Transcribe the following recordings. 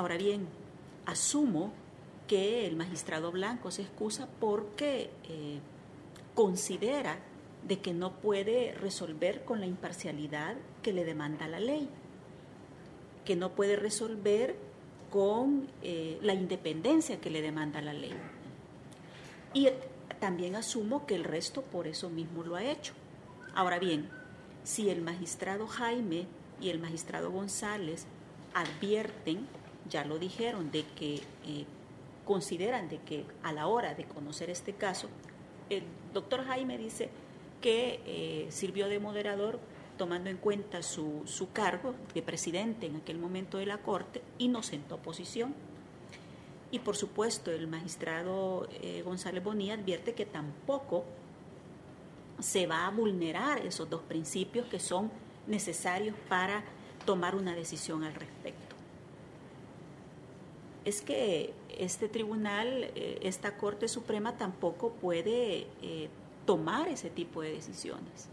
Ahora bien, asumo que el magistrado Blanco se excusa porque eh, considera de que no puede resolver con la imparcialidad que le demanda la ley, que no puede resolver con eh, la independencia que le demanda la ley. Y también asumo que el resto por eso mismo lo ha hecho. Ahora bien, si el magistrado Jaime y el magistrado González advierten, ya lo dijeron, de que eh, consideran de que a la hora de conocer este caso, el doctor Jaime dice que eh, sirvió de moderador tomando en cuenta su, su, cargo de presidente en aquel momento de la Corte y no sentó posición. Y por supuesto el magistrado eh, González Bonilla advierte que tampoco se va a vulnerar esos dos principios que son necesarios para tomar una decisión al respecto. Es que este tribunal, eh, esta Corte Suprema tampoco puede eh, tomar ese tipo de decisiones,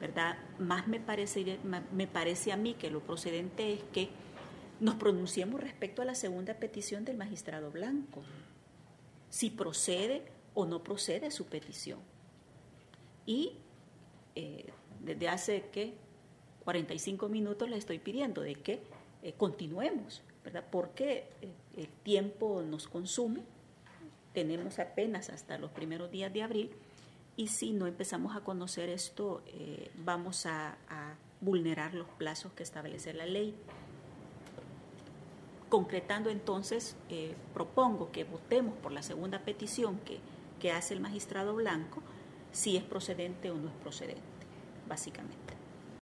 ¿verdad? Más me parece, me parece a mí que lo procedente es que nos pronunciemos respecto a la segunda petición del magistrado Blanco, si procede o no procede su petición. Y eh, desde hace que 45 minutos le estoy pidiendo de que continuemos ¿verdad? Porque eh, el tiempo nos consume, tenemos apenas hasta los primeros días de abril y si no empezamos a conocer esto, eh, vamos a, vulnerar los plazos que establece la ley. Concretando entonces, eh, propongo que votemos por la segunda petición que hace el magistrado Blanco, si es procedente o no es procedente, básicamente.